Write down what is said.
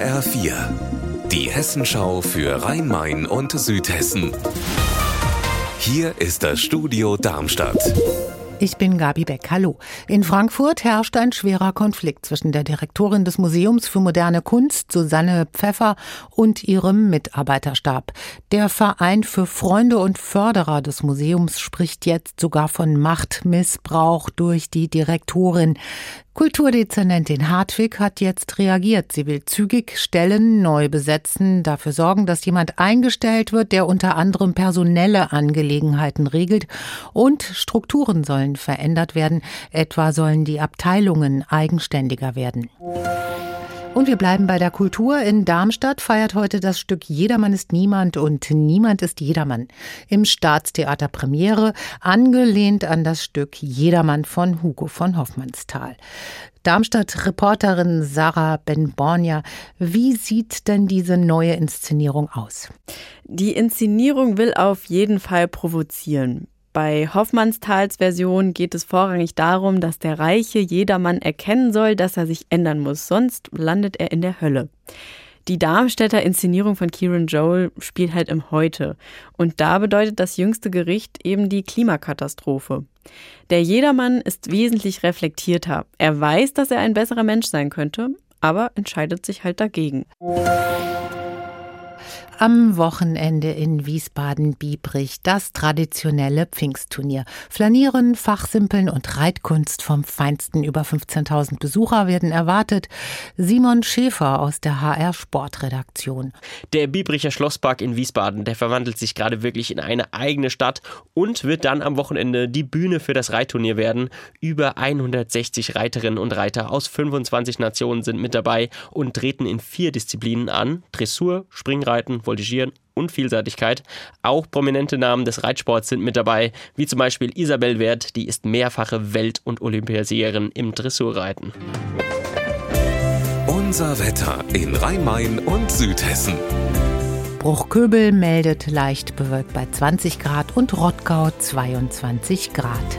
HR4, die Hessenschau für Rhein-Main und Südhessen. Hier ist das Studio Darmstadt. Ich bin Gabi Beck. Hallo. In Frankfurt herrscht ein schwerer Konflikt zwischen der Direktorin des Museums für moderne Kunst, Susanne Pfeffer, und ihrem Mitarbeiterstab. Der Verein für Freunde und Förderer des Museums spricht jetzt sogar von Machtmissbrauch durch die Direktorin. Kulturdezernentin Hartwig hat jetzt reagiert. Sie will zügig Stellen neu besetzen, dafür sorgen, dass jemand eingestellt wird, der unter anderem personelle Angelegenheiten regelt und Strukturen sollen verändert werden. Etwa sollen die Abteilungen eigenständiger werden. Und wir bleiben bei der Kultur. In Darmstadt feiert heute das Stück Jedermann ist niemand und Niemand ist Jedermann. Im Staatstheater Premiere, angelehnt an das Stück Jedermann von Hugo von Hoffmannsthal. Darmstadt-Reporterin Sarah Ben-Bornia, wie sieht denn diese neue Inszenierung aus? Die Inszenierung will auf jeden Fall provozieren. Bei Hoffmannsthals Version geht es vorrangig darum, dass der Reiche jedermann erkennen soll, dass er sich ändern muss, sonst landet er in der Hölle. Die Darmstädter Inszenierung von Kieran Joel spielt halt im Heute. Und da bedeutet das jüngste Gericht eben die Klimakatastrophe. Der Jedermann ist wesentlich reflektierter. Er weiß, dass er ein besserer Mensch sein könnte, aber entscheidet sich halt dagegen am Wochenende in Wiesbaden-Biebrich das traditionelle Pfingstturnier. Flanieren, Fachsimpeln und Reitkunst vom Feinsten. Über 15.000 Besucher werden erwartet. Simon Schäfer aus der HR Sportredaktion. Der Biebricher Schlosspark in Wiesbaden, der verwandelt sich gerade wirklich in eine eigene Stadt und wird dann am Wochenende die Bühne für das Reitturnier werden. Über 160 Reiterinnen und Reiter aus 25 Nationen sind mit dabei und treten in vier Disziplinen an. Dressur, Springreiten, Voltigieren und Vielseitigkeit. Auch prominente Namen des Reitsports sind mit dabei, wie zum Beispiel Isabel Wert, die ist mehrfache Welt- und Olympiasiegerin im Dressurreiten. Unser Wetter in Rhein-Main und Südhessen. Bruchköbel meldet leicht bewölkt bei 20 Grad und Rottgau 22 Grad.